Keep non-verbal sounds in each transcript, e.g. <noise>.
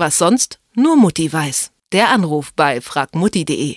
Was sonst nur Mutti weiß. Der Anruf bei fragmutti.de.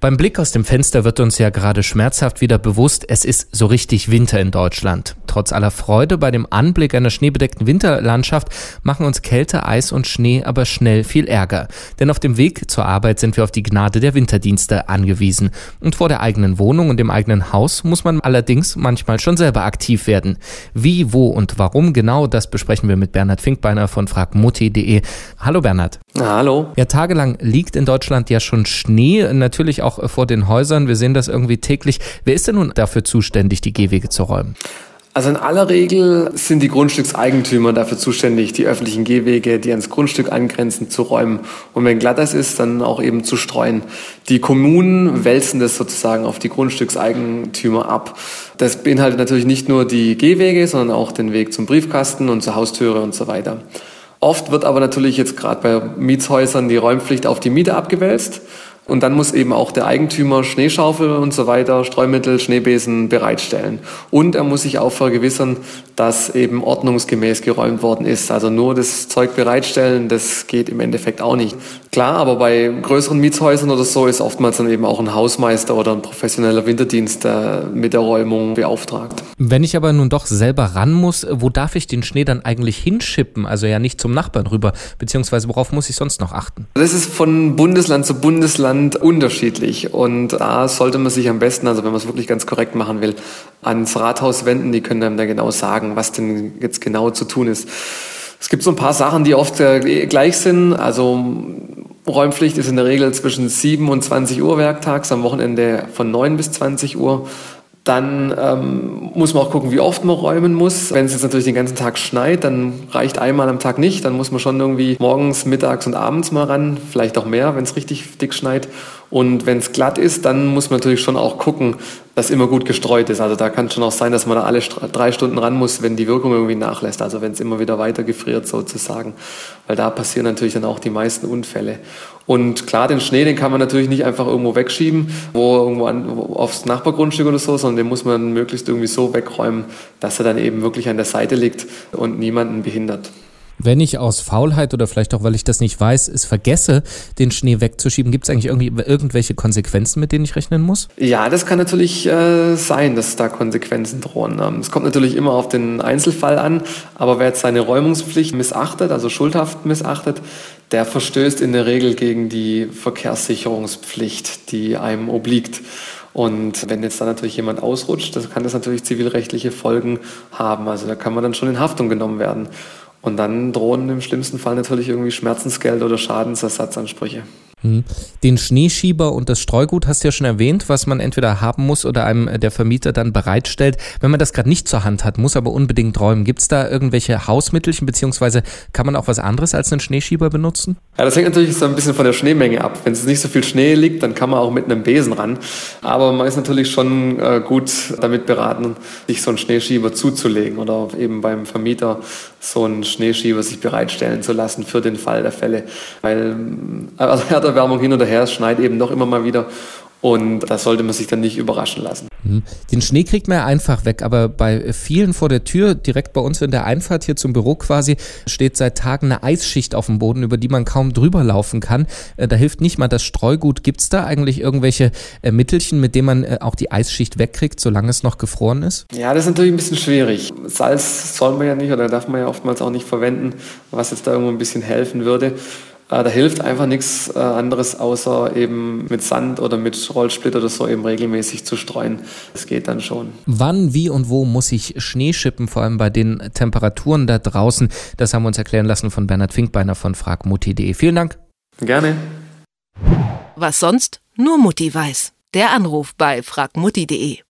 Beim Blick aus dem Fenster wird uns ja gerade schmerzhaft wieder bewusst, es ist so richtig Winter in Deutschland. Trotz aller Freude bei dem Anblick einer schneebedeckten Winterlandschaft machen uns Kälte, Eis und Schnee aber schnell viel Ärger. Denn auf dem Weg zur Arbeit sind wir auf die Gnade der Winterdienste angewiesen. Und vor der eigenen Wohnung und dem eigenen Haus muss man allerdings manchmal schon selber aktiv werden. Wie, wo und warum genau, das besprechen wir mit Bernhard Finkbeiner von fragmutti.de. Hallo Bernhard. Hallo. Ja, tagelang liegt in Deutschland ja schon Schnee, natürlich auch vor den Häusern. Wir sehen das irgendwie täglich. Wer ist denn nun dafür zuständig, die Gehwege zu räumen? Also in aller Regel sind die Grundstückseigentümer dafür zuständig, die öffentlichen Gehwege, die ans Grundstück angrenzen, zu räumen. Und wenn Glatteis ist, dann auch eben zu streuen. Die Kommunen wälzen das sozusagen auf die Grundstückseigentümer ab. Das beinhaltet natürlich nicht nur die Gehwege, sondern auch den Weg zum Briefkasten und zur Haustüre und so weiter. Oft wird aber natürlich jetzt gerade bei Mietshäusern die Räumpflicht auf die Mieter abgewälzt. Und dann muss eben auch der Eigentümer Schneeschaufel und so weiter, Streumittel, Schneebesen bereitstellen. Und er muss sich auch vergewissern, dass eben ordnungsgemäß geräumt worden ist. Also nur das Zeug bereitstellen, das geht im Endeffekt auch nicht. Klar, aber bei größeren Mietshäusern oder so ist oftmals dann eben auch ein Hausmeister oder ein professioneller Winterdienst äh, mit der Räumung beauftragt. Wenn ich aber nun doch selber ran muss, wo darf ich den Schnee dann eigentlich hinschippen? Also ja nicht zum Nachbarn rüber, beziehungsweise worauf muss ich sonst noch achten? Das ist von Bundesland zu Bundesland Land unterschiedlich. Und da sollte man sich am besten, also wenn man es wirklich ganz korrekt machen will, ans Rathaus wenden. Die können einem da genau sagen, was denn jetzt genau zu tun ist. Es gibt so ein paar Sachen, die oft äh, gleich sind. Also Räumpflicht ist in der Regel zwischen 7 und 20 Uhr werktags, am Wochenende von 9 bis 20 Uhr. Dann ähm, muss man auch gucken, wie oft man räumen muss. Wenn es jetzt natürlich den ganzen Tag schneit, dann reicht einmal am Tag nicht. Dann muss man schon irgendwie morgens, mittags und abends mal ran. Vielleicht auch mehr, wenn es richtig dick schneit. Und wenn es glatt ist, dann muss man natürlich schon auch gucken, dass immer gut gestreut ist. Also da kann es schon auch sein, dass man da alle drei Stunden ran muss, wenn die Wirkung irgendwie nachlässt. Also wenn es immer wieder weiter gefriert sozusagen. Weil da passieren natürlich dann auch die meisten Unfälle. Und klar, den Schnee, den kann man natürlich nicht einfach irgendwo wegschieben, wo irgendwo an, aufs Nachbargrundstück oder so, sondern den muss man möglichst irgendwie so wegräumen, dass er dann eben wirklich an der Seite liegt und niemanden behindert. Wenn ich aus Faulheit oder vielleicht auch, weil ich das nicht weiß, es vergesse, den Schnee wegzuschieben, gibt es eigentlich irgendwie irgendwelche Konsequenzen, mit denen ich rechnen muss? Ja, das kann natürlich äh, sein, dass da Konsequenzen drohen. Ähm, es kommt natürlich immer auf den Einzelfall an, aber wer jetzt seine Räumungspflicht missachtet, also schuldhaft missachtet, der verstößt in der Regel gegen die Verkehrssicherungspflicht, die einem obliegt. Und wenn jetzt da natürlich jemand ausrutscht, dann kann das natürlich zivilrechtliche Folgen haben. Also da kann man dann schon in Haftung genommen werden. Und dann drohen im schlimmsten Fall natürlich irgendwie Schmerzensgeld oder Schadensersatzansprüche. Hm. Den Schneeschieber und das Streugut hast du ja schon erwähnt, was man entweder haben muss oder einem der Vermieter dann bereitstellt. Wenn man das gerade nicht zur Hand hat, muss aber unbedingt räumen. Gibt es da irgendwelche Hausmittelchen, beziehungsweise kann man auch was anderes als einen Schneeschieber benutzen? Ja, das hängt natürlich so ein bisschen von der Schneemenge ab. Wenn es nicht so viel Schnee liegt, dann kann man auch mit einem Besen ran. Aber man ist natürlich schon äh, gut damit beraten, sich so einen Schneeschieber zuzulegen oder eben beim Vermieter so einen Schneeschieber sich bereitstellen zu lassen für den Fall der Fälle. Weil also <laughs> Erderwärmung hin oder her, es schneit eben noch immer mal wieder und da sollte man sich dann nicht überraschen lassen. Mhm. Den Schnee kriegt man ja einfach weg, aber bei vielen vor der Tür, direkt bei uns in der Einfahrt hier zum Büro quasi, steht seit Tagen eine Eisschicht auf dem Boden, über die man kaum drüber laufen kann. Äh, da hilft nicht mal das Streugut. Gibt es da eigentlich irgendwelche äh, Mittelchen, mit denen man äh, auch die Eisschicht wegkriegt, solange es noch gefroren ist? Ja, das ist natürlich ein bisschen schwierig. Salz soll man ja nicht oder darf man ja oftmals auch nicht verwenden, was jetzt da irgendwo ein bisschen helfen würde. Äh, da hilft einfach nichts äh, anderes, außer eben mit Sand oder mit Rollsplit oder so eben regelmäßig zu streuen. Das geht dann schon. Wann, wie und wo muss ich Schnee schippen, vor allem bei den Temperaturen da draußen? Das haben wir uns erklären lassen von Bernhard Finkbeiner von fragmutti.de. Vielen Dank. Gerne. Was sonst nur Mutti weiß. Der Anruf bei fragmutti.de.